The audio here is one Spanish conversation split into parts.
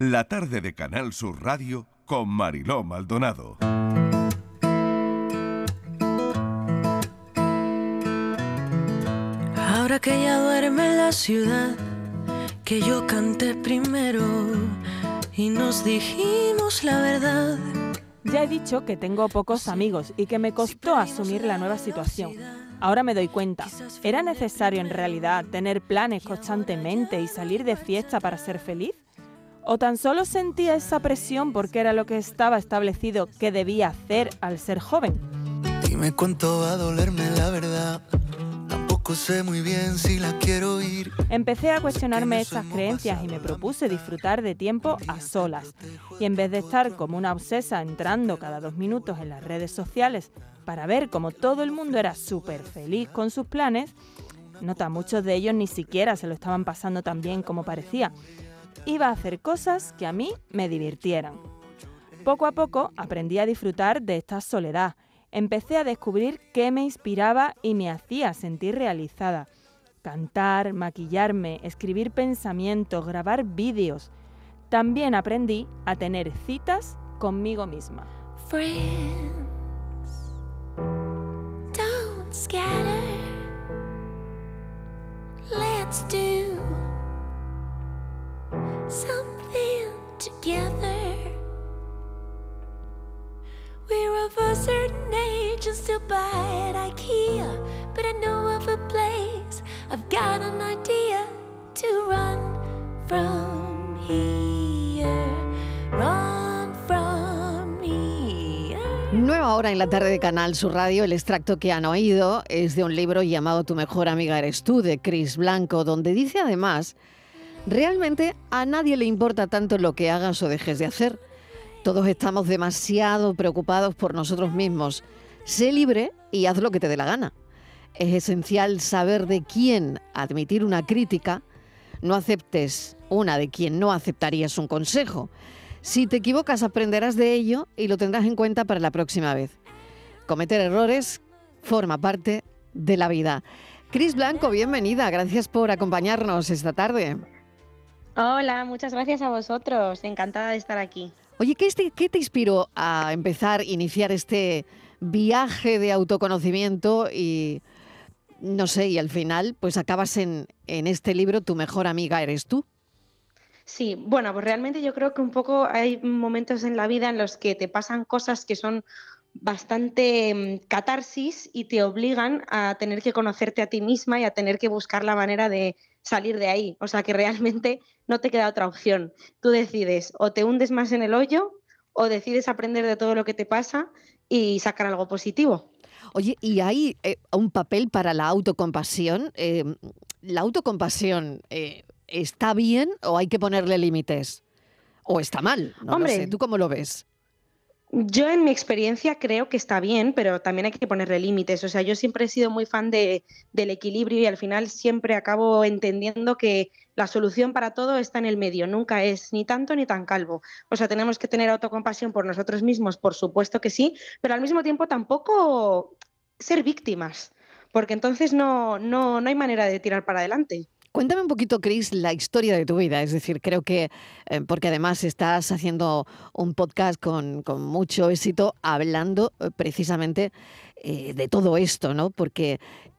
La tarde de Canal Sur Radio con Mariló Maldonado. Ahora que ya duerme en la ciudad, que yo canté primero y nos dijimos la verdad. Ya he dicho que tengo pocos amigos y que me costó asumir la nueva situación. Ahora me doy cuenta, ¿era necesario en realidad tener planes constantemente y salir de fiesta para ser feliz? ¿O tan solo sentía esa presión porque era lo que estaba establecido que debía hacer al ser joven? Dime cuánto va a dolerme la verdad sé muy bien si la quiero Empecé a cuestionarme esas creencias y me propuse disfrutar de tiempo a solas. Y en vez de estar como una obsesa entrando cada dos minutos en las redes sociales para ver cómo todo el mundo era súper feliz con sus planes, nota, muchos de ellos ni siquiera se lo estaban pasando tan bien como parecía. Iba a hacer cosas que a mí me divirtieran. Poco a poco aprendí a disfrutar de esta soledad empecé a descubrir qué me inspiraba y me hacía sentir realizada. Cantar, maquillarme, escribir pensamientos, grabar vídeos. También aprendí a tener citas conmigo misma. Let's do But I know of a place, I've got an idea to run from here. Run from. Nueva hora en la tarde de Canal Sur Radio. El extracto que han oído es de un libro llamado Tu mejor amiga eres tú, de Chris Blanco, donde dice además, realmente a nadie le importa tanto lo que hagas o dejes de hacer todos estamos demasiado preocupados por nosotros mismos. Sé libre y haz lo que te dé la gana. Es esencial saber de quién admitir una crítica. No aceptes una de quien no aceptarías un consejo. Si te equivocas aprenderás de ello y lo tendrás en cuenta para la próxima vez. Cometer errores forma parte de la vida. Cris Blanco, bienvenida. Gracias por acompañarnos esta tarde. Hola, muchas gracias a vosotros. Encantada de estar aquí. Oye, ¿qué, ¿qué te inspiró a empezar, iniciar este viaje de autoconocimiento y, no sé, y al final, pues acabas en, en este libro, Tu mejor amiga eres tú? Sí, bueno, pues realmente yo creo que un poco hay momentos en la vida en los que te pasan cosas que son bastante mm, catarsis y te obligan a tener que conocerte a ti misma y a tener que buscar la manera de salir de ahí. O sea que realmente no te queda otra opción. Tú decides o te hundes más en el hoyo o decides aprender de todo lo que te pasa y sacar algo positivo. Oye, ¿y hay eh, un papel para la autocompasión? Eh, ¿La autocompasión eh, está bien o hay que ponerle límites? ¿O está mal? No Hombre, ¿Tú cómo lo ves? Yo en mi experiencia creo que está bien, pero también hay que ponerle límites. O sea, yo siempre he sido muy fan de, del equilibrio y al final siempre acabo entendiendo que la solución para todo está en el medio, nunca es ni tanto ni tan calvo. O sea, tenemos que tener autocompasión por nosotros mismos, por supuesto que sí, pero al mismo tiempo tampoco ser víctimas, porque entonces no, no, no hay manera de tirar para adelante. Cuéntame un poquito, Chris, la historia de tu vida. Es decir, creo que, eh, porque además estás haciendo un podcast con, mucho éxito hablando eh, precisamente eh, de todo esto, ¿no? Porque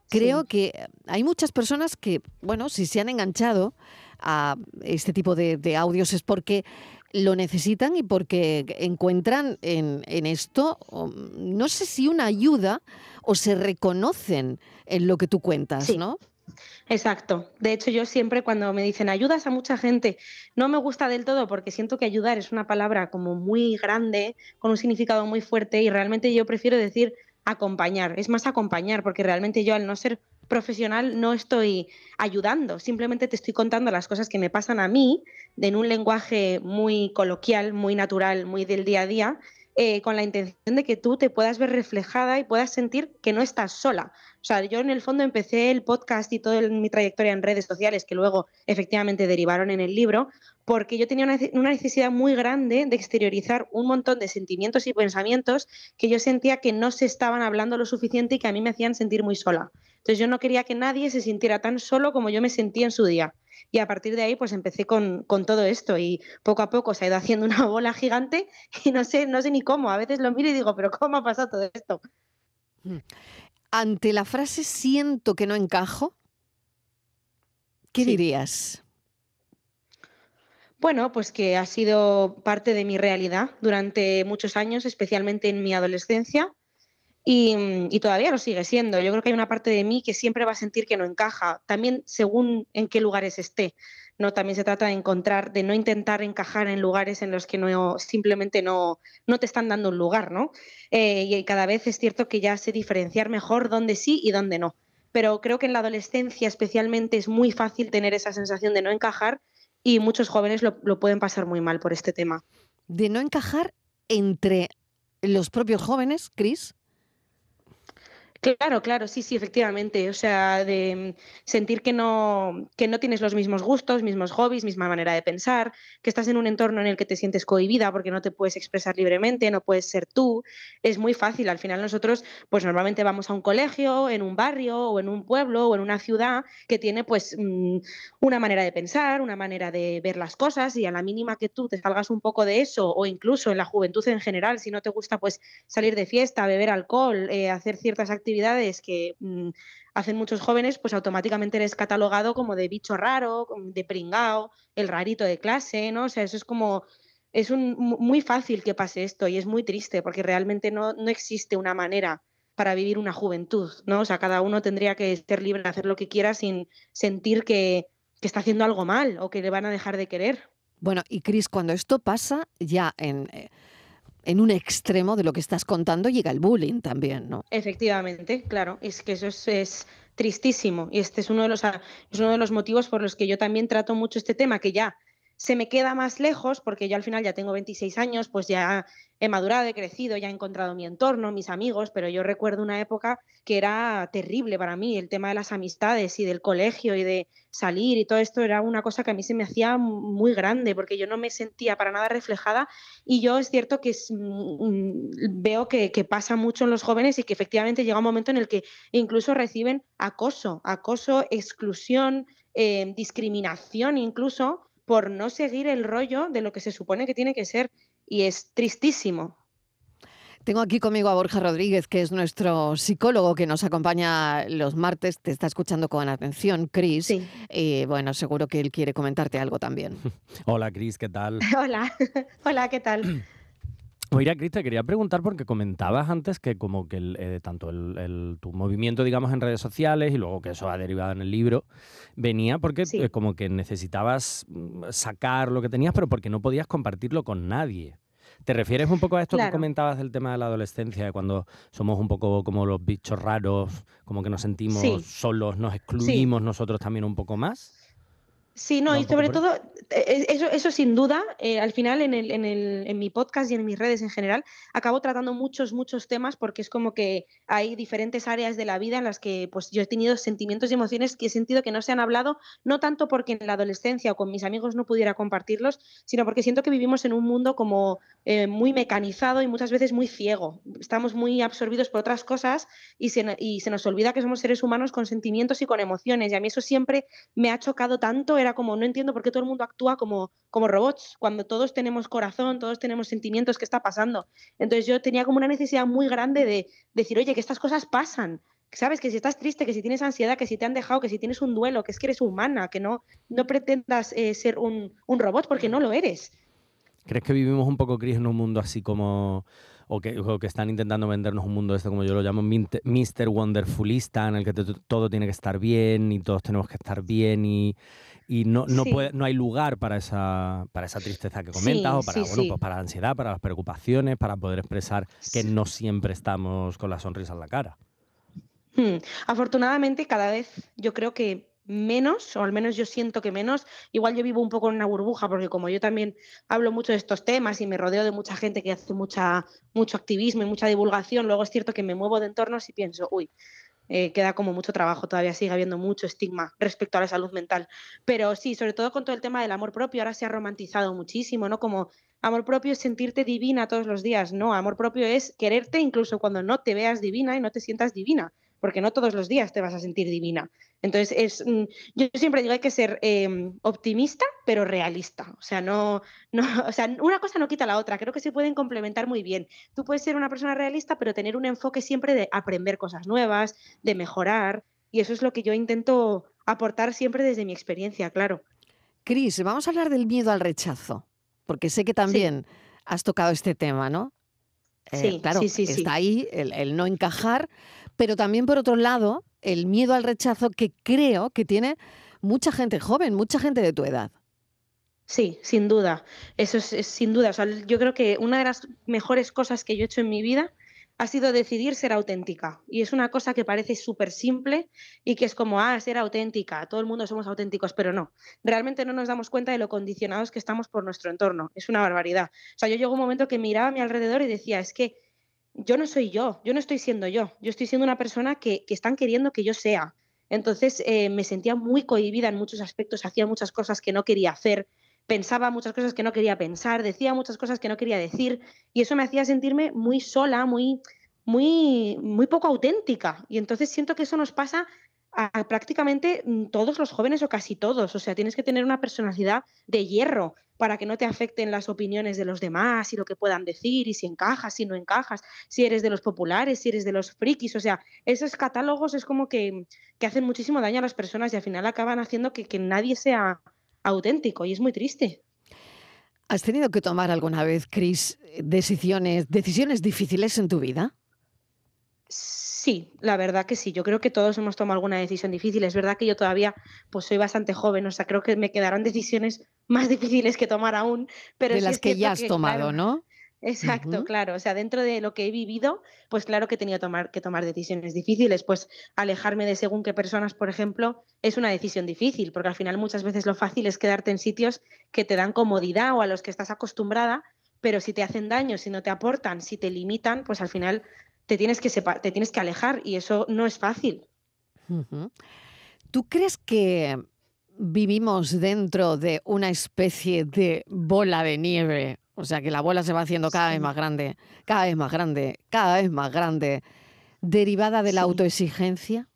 creo que hay muchas personas que, bueno, si se han enganchado a este tipo de, audios es porque lo necesitan y porque encuentran en, esto, no sé si una ayuda o se reconocen en lo que tú cuentas, ¿no? Exacto. De hecho, yo siempre cuando me dicen ayudas a mucha gente, no me gusta del todo porque siento que ayudar es una palabra como muy grande, con un significado muy fuerte y realmente yo prefiero decir acompañar. Es más acompañar porque realmente yo al no ser profesional no estoy ayudando, simplemente te estoy contando las cosas que me pasan a mí en un lenguaje muy coloquial, muy natural, muy del día a día eh, con la intención de que tú te puedas ver reflejada y puedas sentir que no estás sola. O sea, yo en el fondo empecé el podcast y toda mi trayectoria en redes sociales, que luego efectivamente derivaron en el libro, porque yo tenía una, necesidad muy grande de exteriorizar un montón de sentimientos y pensamientos que yo sentía que no se estaban hablando lo suficiente y que a mí me hacían sentir muy sola. Entonces yo no quería que nadie se sintiera tan solo como yo me sentía en su día. Y a partir de ahí, pues empecé con, con, todo esto y poco a poco se ha ido haciendo una bola gigante y no sé, no sé ni cómo. A veces lo miro y digo, pero ¿cómo ha pasado todo esto? Mm. Ante la frase siento que no encajo, ¿qué dirías? Bueno, pues que ha sido parte de mi realidad durante muchos años, especialmente en mi adolescencia, y, todavía lo sigue siendo. Yo creo que hay una parte de mí que siempre va a sentir que no encaja, también según en qué lugares esté. ¿no? También se trata de encontrar, de no intentar encajar en lugares en los que no, simplemente no, no te están dando un lugar, ¿no? Eh, y cada vez es cierto que ya sé diferenciar mejor dónde sí y dónde no. Pero creo que en la adolescencia especialmente es muy fácil tener esa sensación de no encajar y muchos jóvenes lo, pueden pasar muy mal por este tema. De no encajar entre los propios jóvenes, Cris. Claro, claro, sí, sí, efectivamente. O sea, de sentir que no, que no tienes los mismos gustos, mismos hobbies, misma manera de pensar, que estás en un entorno en el que te sientes cohibida porque no te puedes expresar libremente, no puedes ser tú. Es muy fácil. Al final nosotros, pues normalmente vamos a un colegio, en un barrio o en un pueblo o en una ciudad que tiene pues mm, una manera de pensar, una manera de ver las cosas y a la mínima que tú te salgas un poco de eso o incluso en la juventud en general, si no te gusta pues salir de fiesta, beber alcohol, eh, hacer ciertas actividades, actividades que mm, hacen muchos jóvenes, pues automáticamente eres catalogado como de bicho raro, de pringao, el rarito de clase, ¿no? O sea, eso es como es un, muy fácil que pase esto y es muy triste porque realmente no, no, existe una manera para vivir una juventud, ¿no? O sea, cada uno tendría que ser libre de hacer lo que quiera sin sentir que, que está haciendo algo mal o que le van a dejar de querer. Bueno, y Cris, cuando esto pasa ya en, eh, en un extremo de lo que estás contando llega el bullying también, ¿no? Efectivamente, claro, es que eso es, tristísimo y este es uno de los motivos por los que yo también trato mucho este tema que ya se me queda más lejos porque yo al final ya tengo 26 años, pues ya he madurado, he crecido, ya he encontrado mi entorno, mis amigos, pero yo recuerdo una época que era terrible para mí, el tema de las amistades y del colegio y de salir y todo esto era una cosa que a mí se me hacía muy grande porque yo no me sentía para nada reflejada. Y yo es cierto que mm, veo que, pasa mucho en los jóvenes y que efectivamente llega un momento en el que incluso reciben acoso, acoso, exclusión, eh, discriminación incluso por no seguir el rollo de lo que se supone que tiene que ser. Y es tristísimo. Tengo aquí conmigo a Borja Rodríguez, que es nuestro psicólogo que nos acompaña los martes. Te está escuchando con atención, Cris. Y bueno, seguro que él quiere comentarte algo también. Hola, Cris, ¿qué tal? Hola, hola, ¿qué tal? Oye, Cris, te quería preguntar porque comentabas antes que como que eh, tanto tu movimiento, digamos, en redes sociales y luego que eso ha derivado en el libro, venía porque eh, como que necesitabas mm, sacar lo que tenías, pero porque no podías compartirlo con nadie. ¿Te refieres un poco a esto que comentabas del tema de la adolescencia, cuando somos un poco como los bichos raros, como que nos sentimos solos, nos excluimos nosotros también un poco más? Sí, no, y sobre todo, eh, eso, eso sin duda, eh, al final en, el, en, el, en, mi podcast y en mis redes en general, acabo tratando muchos, muchos temas porque es como que hay diferentes áreas de la vida en las que pues, yo he tenido sentimientos y emociones que he sentido que no se han hablado, no tanto porque en la adolescencia o con mis amigos no pudiera compartirlos, sino porque siento que vivimos en un mundo como eh, muy mecanizado y muchas veces muy ciego. Estamos muy absorbidos por otras cosas y se, y se nos olvida que somos seres humanos con sentimientos y con emociones. Y a mí eso siempre me ha chocado tanto, era como, no entiendo por qué todo el mundo actúa como, como robots, cuando todos tenemos corazón, todos tenemos sentimientos, ¿qué está pasando? Entonces yo tenía como una necesidad muy grande de decir, oye, que estas cosas pasan, sabes que si estás triste, que si tienes ansiedad, que si te han dejado, que si tienes un duelo, que es que eres humana, que no, no pretendas eh, ser un, un, robot porque no lo eres. ¿Crees que vivimos un poco, Cris, en un mundo así como o que, que, están intentando vendernos un mundo este, como yo lo llamo, Mr. Wonderfulista, en el que todo tiene que estar bien y todos tenemos que estar bien y, y no, no, puede, no hay lugar para esa, para esa tristeza que comentas o para, bueno, pues para la ansiedad, para las preocupaciones, para poder expresar que no siempre estamos con la sonrisa en la cara. Hmm. Afortunadamente, cada vez yo creo que menos, o al menos yo siento que menos. Igual yo vivo un poco en una burbuja, porque como yo también hablo mucho de estos temas y me rodeo de mucha gente que hace mucha, mucho activismo y mucha divulgación, luego es cierto que me muevo de entornos y pienso, uy, eh, queda como mucho trabajo, todavía sigue habiendo mucho estigma respecto a la salud mental. Pero sí, sobre todo con todo el tema del amor propio, ahora se ha romantizado muchísimo, ¿no? Como amor propio es sentirte divina todos los días, no, amor propio es quererte incluso cuando no te veas divina y no te sientas divina, porque no todos los días te vas a sentir divina. Entonces, es, mm, yo siempre digo hay que ser em, optimista, pero realista. O sea, no, no, o sea, una cosa no quita la otra. Creo que se pueden complementar muy bien. Tú puedes ser una persona realista, pero tener un enfoque siempre de aprender cosas nuevas, de mejorar. Y eso es lo que yo intento aportar siempre desde mi experiencia, claro. Cris, vamos a hablar del miedo al rechazo, porque sé que también has tocado este tema, ¿no? Eh, sí, claro, sí, sí, está ahí el, no encajar, pero también por otro lado, el miedo al rechazo que creo que tiene mucha gente joven, mucha gente de tu edad. Sí, sin duda. Eso es, sin duda. yo creo que una de las mejores cosas que yo he hecho en mi vida ha sido decidir ser auténtica. Y es una cosa que parece súper simple y que es como, ah, ser auténtica, todo el mundo somos auténticos, pero no. Realmente no nos damos cuenta de lo condicionados que estamos por nuestro entorno. Es una barbaridad. O sea, yo llegó un momento que miraba a mi alrededor y decía, es que yo no soy yo, yo no estoy siendo yo, yo estoy siendo una persona que, están queriendo que yo sea. Entonces eh, me sentía muy cohibida en muchos aspectos, hacía muchas cosas que no quería hacer, pensaba muchas cosas que no quería pensar, decía muchas cosas que no quería decir y eso me hacía sentirme muy sola, muy, muy, muy poco auténtica. Y entonces siento que eso nos pasa a prácticamente mm, todos los jóvenes o casi todos. O sea, tienes que tener una personalidad de hierro para que no te afecten las opiniones de los demás y lo que puedan decir y si encajas, si no encajas, si eres de los populares, si eres de los frikis. O sea, esos catálogos es como que, que hacen muchísimo daño a las personas y al final acaban haciendo que, que nadie sea auténtico y es muy triste. ¿Has tenido que tomar alguna vez, Cris, decisiones, decisiones difíciles en tu vida? Sí, la verdad que sí. Yo creo que todos hemos tomado alguna decisión difícil. Es verdad que yo todavía pues soy bastante joven, o sea, creo que me quedarán decisiones más difíciles que tomar aún. Pero de las que ya has tomado, ¿no? Exacto, claro. O sea, dentro de lo que he vivido, pues claro que he tenido tomar, que tomar decisiones difíciles. Pues alejarme de según qué personas, por ejemplo, es una decisión difícil, porque al final muchas veces lo fácil es quedarte en sitios que te dan comodidad o a los que estás acostumbrada, pero si te hacen daño, si no te aportan, si te limitan, pues al final te tienes que, te tienes que alejar y eso no es fácil. ¿Tú crees que vivimos dentro de una especie de bola de nieve o sea que la bola se va haciendo cada vez más grande, cada vez más grande, cada vez más grande, derivada de la autoexigencia.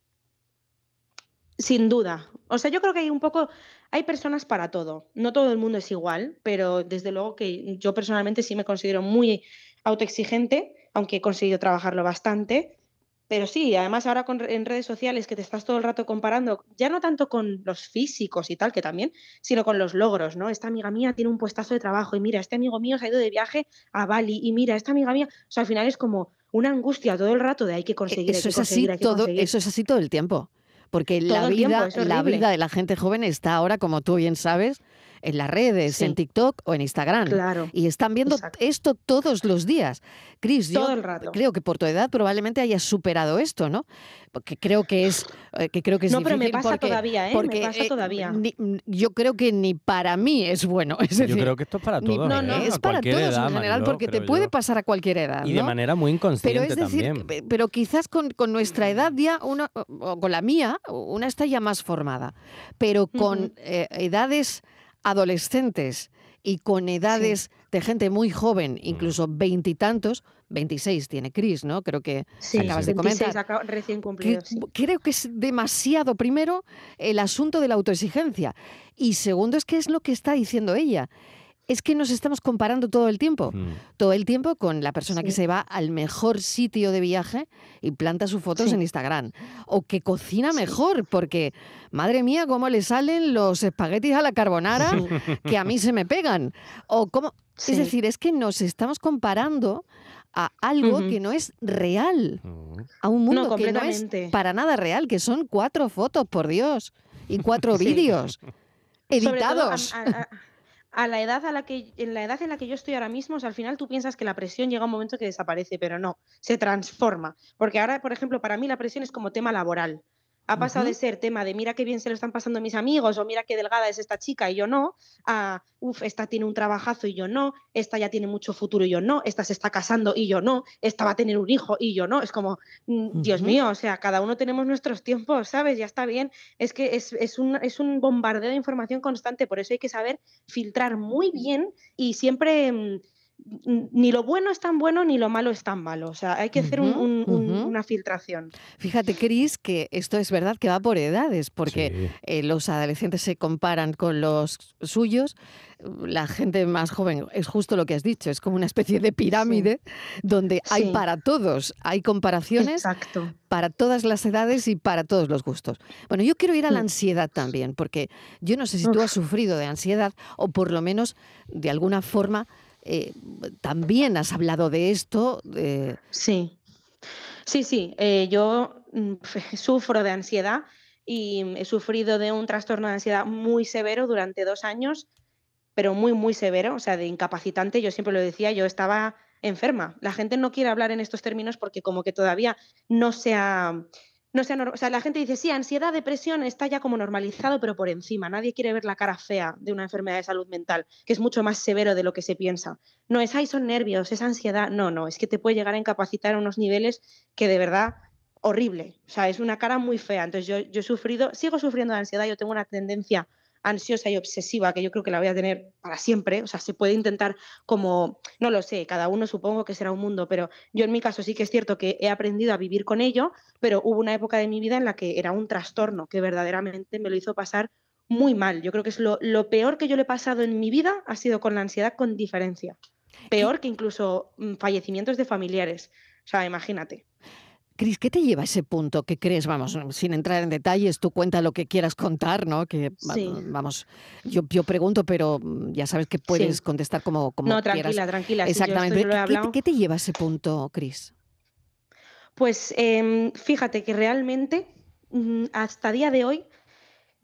Sin duda. O sea, yo creo que hay un poco, hay personas para todo. No todo el mundo es igual, pero desde luego que yo personalmente sí me considero muy autoexigente, aunque he conseguido trabajarlo bastante. Pero sí, además ahora con, en redes sociales que te estás todo el rato comparando, ya no tanto con los físicos y tal, que también, sino con los logros, ¿no? Esta amiga mía tiene un puestazo de trabajo y mira, este amigo mío se ha ido de viaje a Bali y mira, esta amiga mía, o sea, al final es como una angustia todo el rato de hay que conseguir, eso es así todo, Eso es así todo el tiempo. Porque la vida, la vida de la gente joven está ahora, como tú bien sabes, en las redes, en TikTok o en Instagram. Claro. Y están viendo esto todos los días. Cris, yo creo que por tu edad probablemente hayas superado esto, ¿no? Porque creo que es, eh, que creo que es no, pero me pasa todavía, ¿eh? me pasa eh, todavía. yo creo que ni para mí es bueno. Es yo creo que esto es para todos. no, no, ¿eh? es para todos en general, porque te puede pasar a cualquier edad. Y de manera muy inconsciente pero es decir, también. Pero quizás con, con, nuestra edad ya, una, o con la mía, una está ya más formada. Pero con edades adolescentes y con edades de gente muy joven, incluso veintitantos, 26 tiene Cris, ¿no? Creo que acabas de comentar. recién cumplido, Creo que es demasiado, primero, el asunto de la autoexigencia. Y segundo, es que es lo que está diciendo ella es que nos estamos comparando todo el tiempo, mm. todo el tiempo con la persona que se va al mejor sitio de viaje y planta sus fotos en Instagram, o que cocina mejor, porque madre mía, cómo le salen los espaguetis a la carbonara que a mí se me pegan, o cómo, es decir, es que nos estamos comparando a algo que no es real, a un mundo que no es para nada real, que son cuatro fotos, por Dios, y cuatro vídeos editados a la edad a la que en la edad en la que yo estoy ahora mismo, al final tú piensas que la presión llega a un momento que desaparece, pero no, se transforma, porque ahora, por ejemplo, para mí la presión es como tema laboral. Ha pasado de ser tema de mira qué bien se lo están pasando mis amigos o mira qué delgada es esta chica y yo no, a uff, esta tiene un trabajazo y yo no, esta ya tiene mucho futuro y yo no, esta se está casando y yo no, esta va a tener un hijo y yo no. Es como, mm, Dios mío, o sea, cada uno tenemos nuestros tiempos, ¿sabes? Ya está bien. Es que es, es, un, es un bombardeo de información constante, por eso hay que saber filtrar muy bien y siempre mm, ni lo bueno es tan bueno ni lo malo es tan malo. O sea, hay que hacer una filtración. Fíjate, Cris, que esto es verdad que va por edades, porque eh, los adolescentes se comparan con los suyos. La gente más joven, es justo lo que has dicho, es como una especie de pirámide donde hay para todos, hay comparaciones para todas las edades y para todos los gustos. Bueno, yo quiero ir a la mm. ansiedad también, porque yo no sé si tú has sufrido de ansiedad o por lo menos de alguna forma eh, también has hablado de esto. Sí, sí, sí. Eh, yo mm, sufro de ansiedad y he sufrido de un trastorno de ansiedad muy severo durante dos años, pero muy, muy severo, o sea, de incapacitante. Yo siempre lo decía, yo estaba enferma. La gente no quiere hablar en estos términos porque como que todavía no se ha no sea, o sea, la gente dice, sí, ansiedad, depresión está ya como normalizado, pero por encima. Nadie quiere ver la cara fea de una enfermedad de salud mental, que es mucho más severo de lo que se piensa. No es, ay, son nervios, es ansiedad. No, no, es que te puede llegar a incapacitar a unos niveles que de verdad horrible. O sea, es una cara muy fea. Entonces yo, yo he sufrido, sigo sufriendo de ansiedad, yo tengo una tendencia ansiosa y obsesiva, que yo creo que la voy a tener para siempre. O sea, se puede intentar como, no lo sé, cada uno supongo que será un mundo, pero yo en mi caso sí que es cierto que he aprendido a vivir con ello, pero hubo una época de mi vida en la que era un trastorno que verdaderamente me lo hizo pasar muy mal. Yo creo que es lo, lo peor que yo le he pasado en mi vida ha sido con la ansiedad con diferencia. Peor que incluso mm, fallecimientos de familiares. O sea, imagínate. Cris, ¿qué te lleva a ese punto que crees? Vamos, sin entrar en detalles, tú cuenta lo que quieras contar, ¿no? Que vamos, yo, yo pregunto, pero mm, ya sabes que puedes contestar como, como no, tranquila, tranquila. Exactamente. ¿Qué, te lleva a ese punto, Cris? Pues em, fíjate que realmente mm, hasta día de hoy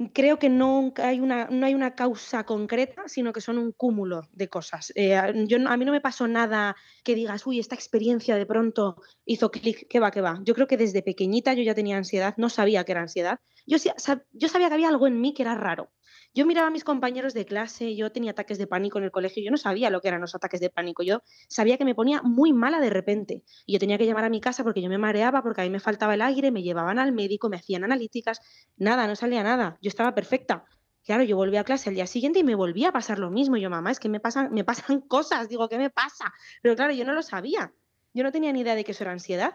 creo que no hay, una, no hay una causa concreta, sino que son un cúmulo de cosas. Eh, yo, a mí no me pasó nada que digas, uy, esta experiencia de pronto hizo clic, que va, que va. Yo creo que desde pequeñita yo ya tenía ansiedad, no sabía que era ansiedad. Yo, yo sabía que había algo en mí que era raro. Yo miraba a mis compañeros de clase, yo tenía ataques de pánico en el colegio, yo no sabía lo que eran los ataques de pánico, yo sabía que me ponía muy mala de repente y yo tenía que llamar a mi casa porque yo me mareaba, porque a mí me faltaba el aire, me llevaban al médico, me hacían analíticas, nada, no salía nada, yo estaba perfecta. Claro, yo volví a clase el día siguiente y me volvía a pasar lo mismo. yo, mamá, es que me pasan, me pasan cosas, digo, ¿qué me pasa? Pero claro, yo no lo sabía. Yo no tenía ni idea de que eso era ansiedad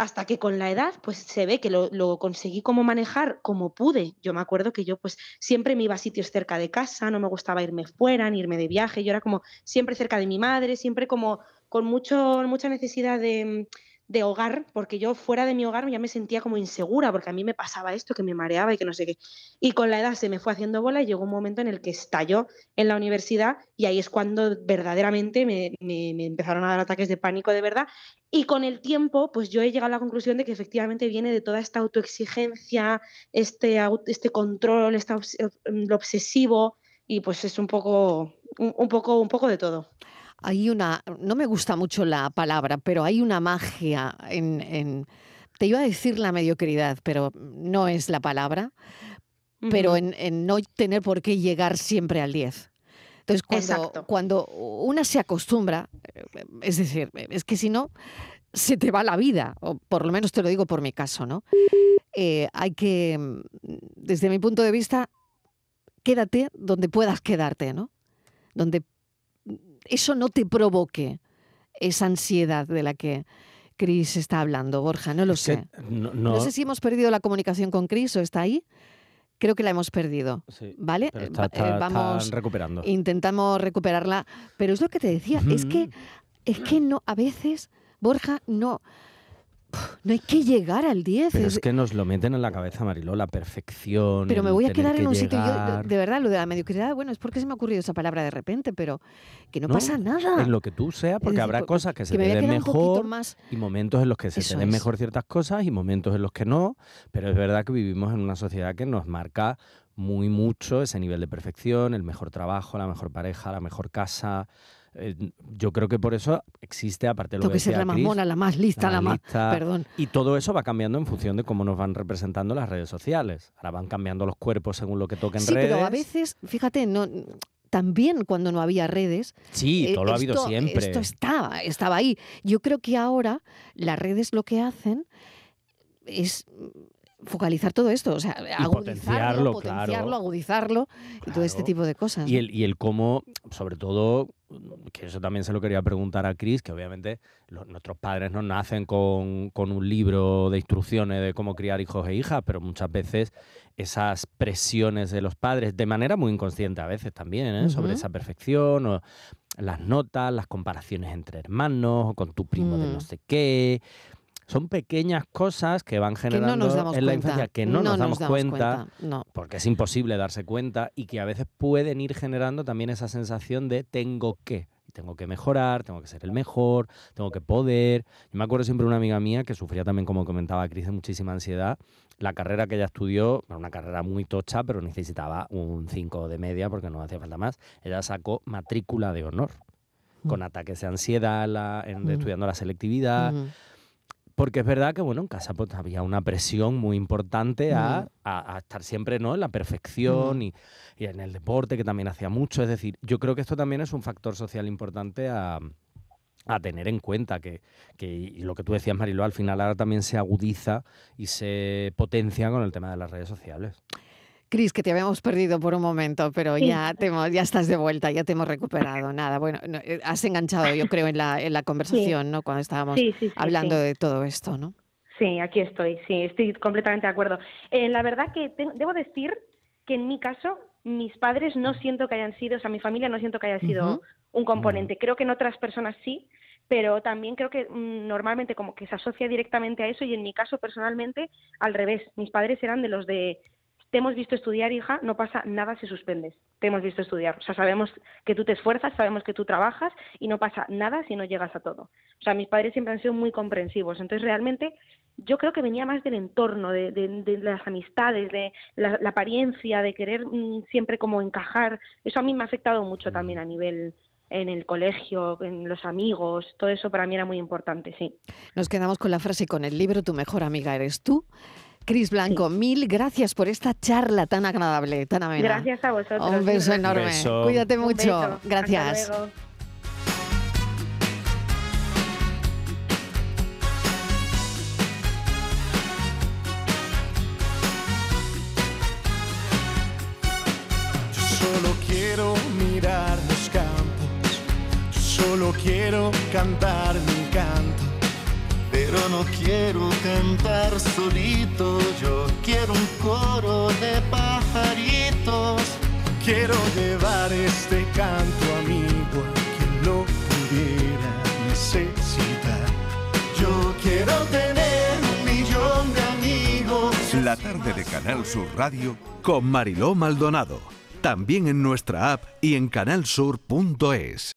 hasta que con la edad pues se ve que lo, conseguí como manejar como pude. Yo me acuerdo que yo pues siempre me iba a sitios cerca de casa, no me gustaba irme fuera, ni irme de viaje, yo era como siempre cerca de mi madre, siempre como con mucho, mucha necesidad de, de hogar, porque yo fuera de mi hogar ya me sentía como insegura, porque a mí me pasaba esto, que me mareaba y que no sé qué. Y con la edad se me fue haciendo bola y llegó un momento en el que estalló en la universidad y ahí es cuando verdaderamente me, me, empezaron a dar ataques de pánico de verdad. Y con el tiempo, pues yo he llegado a la conclusión de que efectivamente viene de toda esta autoexigencia, este, este control, este lo obsesivo, y pues es un poco, un poco, un poco de todo hay una, no me gusta mucho la palabra, pero hay una magia en, te iba a decir la mediocridad, pero no es la palabra, pero en, no tener por qué llegar siempre al 10. Entonces, cuando, cuando una se acostumbra, eh, es decir, es que si no, se te va la vida, o por lo menos te lo digo por mi caso, ¿no? Eh, hay que, desde mi punto de vista, quédate donde puedas quedarte, ¿no? Donde eso no te provoque esa ansiedad de la que Cris está hablando, Borja, no lo sé. No, sé si hemos perdido la comunicación con Cris o está ahí. Creo que la hemos perdido, ¿vale? Eh, vamos recuperando. Intentamos recuperarla, pero es lo que te decía, es que es que no a veces Borja no no hay que llegar al 10. Pero es, que nos lo meten en la cabeza, Mariló, la perfección. Pero me voy a quedar en un sitio. de verdad, lo de la mediocridad, bueno, es porque se me ha ocurrido esa palabra de repente, pero que no, pasa nada. En lo que tú seas, porque habrá cosas que se te den mejor y momentos en los que se te den mejor ciertas cosas y momentos en los que no. Pero es verdad que vivimos en una sociedad que nos marca muy mucho ese nivel de perfección, el mejor trabajo, la mejor pareja, la mejor casa eh, yo creo que por eso existe, aparte de lo Tengo que, ser la más mona, la más lista, la, más... Perdón. Y todo eso va cambiando en función de cómo nos van representando las redes sociales. Ahora van cambiando los cuerpos según lo que toquen sí, redes. pero a veces, fíjate, no también cuando no había redes. Sí, eh, todo lo ha habido siempre. Esto estaba, estaba ahí. Yo creo que ahora las redes lo que hacen es focalizar todo esto, o sea, agudizarlo, potenciarlo, agudizarlo y todo este tipo de cosas. Y el, y el cómo, sobre todo, que eso también se lo quería preguntar a Chris, que obviamente nuestros padres no nacen con, un libro de instrucciones de cómo criar hijos e hijas, pero muchas veces esas presiones de los padres, de manera muy inconsciente a veces también, ¿eh? sobre esa perfección, o las notas, las comparaciones entre hermanos, o con tu primo de no mm. sé qué son pequeñas cosas que van generando en la infancia que no, nos, damos, cuenta, porque es imposible darse cuenta y que a veces pueden ir generando también esa sensación de tengo que. Tengo que mejorar, tengo que ser el mejor, tengo que poder. Yo me acuerdo siempre de una amiga mía que sufría también, como comentaba Cris, de muchísima ansiedad. La carrera que ella estudió, era una carrera muy tocha, pero necesitaba un 5 de media porque no hacía falta más. Ella sacó matrícula de honor, con mm. ataques de ansiedad en, mm. estudiando la selectividad. Porque es verdad que, bueno, en casa pues, había una presión muy importante a, estar siempre ¿no? en la perfección y, en el deporte, que también hacía mucho. Es decir, yo creo que esto también es un factor social importante a, tener en cuenta que, que lo que tú decías, Marilo, al final ahora también se agudiza y se potencia con el tema de las redes sociales. Cris, que te habíamos perdido por un momento, pero ya, te ya estás de vuelta, ya te hemos recuperado. Nada, bueno, eh, has enganchado, yo creo, en la, en la conversación, ¿no? Cuando estábamos hablando de todo esto, ¿no? Sí, aquí estoy, sí, estoy completamente de acuerdo. Eh, la verdad que debo decir que en mi caso, mis padres no siento que hayan sido, o sea, mi familia no siento que haya sido un componente. Creo que en otras personas sí, pero también creo que mm, normalmente como que se asocia directamente a eso y en mi caso personalmente al revés. Mis padres eran de los de te hemos visto estudiar, hija, no pasa nada si suspendes. Te hemos visto estudiar. O sea, sabemos que tú te esfuerzas, sabemos que tú trabajas y no pasa nada si no llegas a todo. O sea, mis padres siempre han sido muy comprensivos. Entonces, realmente, yo creo que venía más del entorno, de, las amistades, de la, apariencia, de querer mm, siempre como encajar. Eso a mí me ha afectado mucho también a nivel en el colegio, en los amigos, todo eso para mí era muy importante, sí. Nos quedamos con la frase con el libro Tu mejor amiga eres tú. Cris Blanco, mil gracias por esta charla tan agradable, tan amena. Gracias a vosotros. Un beso enorme. Cuídate mucho. Gracias. Yo solo quiero mirar los campos, yo solo quiero cantar mi canto pero no quiero cantar solito, yo quiero un coro de pajaritos. Quiero llevar este canto amigo a quien lo pudiera necesitar. Yo quiero tener un millón de amigos. La tarde de Canal Sur Radio con Mariló Maldonado. También en nuestra app y en canalsur.es.